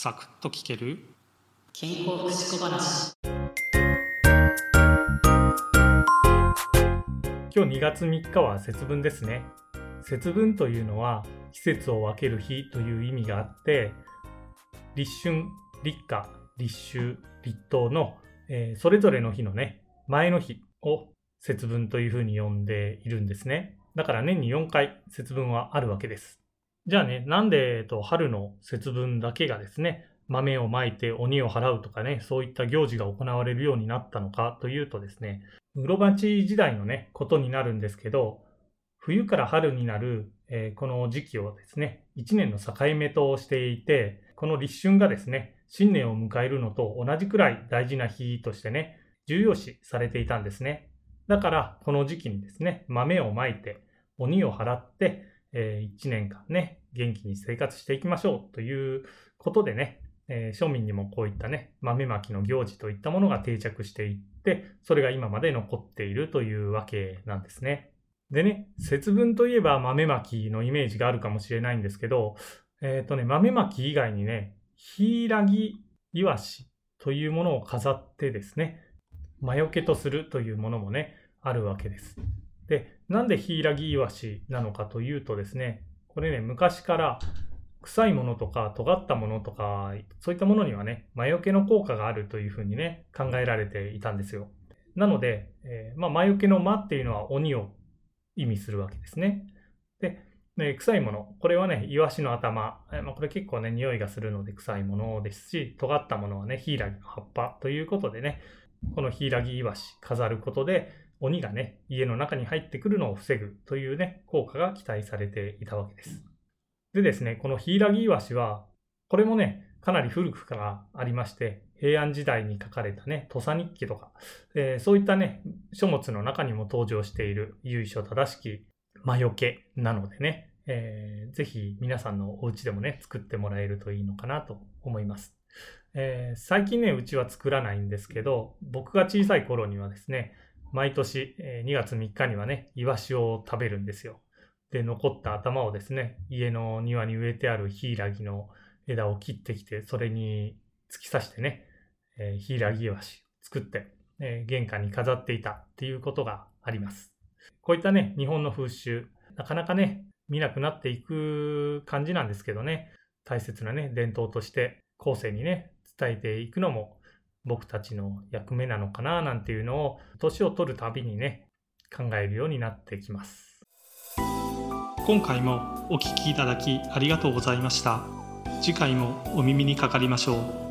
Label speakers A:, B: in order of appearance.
A: サクッと聞ける？
B: 健康福祉小話。
A: 今日2月3日は節分ですね。節分というのは季節を分ける日という意味があって立春立夏立秋立冬の、えー、それぞれの日のね前の日を節分というふうに呼んでいるんですね。だから年に4回節分はあるわけですじゃあね、なんで、えっと、春の節分だけがですね、豆をまいて鬼を払うとかね、そういった行事が行われるようになったのかというとですね、室町時代のね、ことになるんですけど、冬から春になる、えー、この時期をですね、1年の境目としていて、この立春がですね、新年を迎えるのと同じくらい大事な日としてね、重要視されていたんですね。だから、この時期にですね、豆をまいて、鬼を払って、えー、1年間ね、元気に生活していきましょうということでね、えー、庶民にもこういったね、豆まきの行事といったものが定着していって、それが今まで残っているというわけなんですね。でね、節分といえば豆まきのイメージがあるかもしれないんですけど、えっ、ー、とね、豆まき以外にね、ヒイラギイワシというものを飾ってですね、魔除けとするというものもね、あるわけです。で、なんでヒイラギイワシなのかというとですね、これね、昔から臭いものとか尖ったものとか、そういったものにはね、魔除けの効果があるというふうにね、考えられていたんですよ。なので、えー、まあ、魔除けの魔っていうのは鬼を意味するわけですね。で、ね、臭いもの。これはね、イワシの頭。えまあ、これ結構ね、匂いがするので臭いものですし、尖ったものはね、ヒイラギの葉っぱということでね、このヒイラギイワシ飾ることで、鬼がね、家の中に入ってくるのを防ぐというね、効果が期待されていたわけです。でですね、このヒイラギイワシは、これもね、かなり古くからありまして、平安時代に書かれたね、土佐日記とか、えー、そういったね、書物の中にも登場している由緒正しき魔除けなのでね、えー、ぜひ皆さんのお家でもね、作ってもらえるといいのかなと思います。えー、最近ね、うちは作らないんですけど、僕が小さい頃にはですね、毎年2月3日にはね、イワシを食べるんですよ。で、残った頭をですね、家の庭に植えてあるヒイラギの枝を切ってきて、それに突き刺してね、えー、ヒイラギイワシ作って、えー、玄関に飾っていたっていうことがあります。こういったね、日本の風習、なかなかね、見なくなっていく感じなんですけどね、大切なね、伝統として後世にね、伝えていくのも僕たちの役目なのかななんていうのを年を取るたびにね考えるようになってきます。今回もお聴きいただきありがとうございました。次回もお耳にかかりましょう。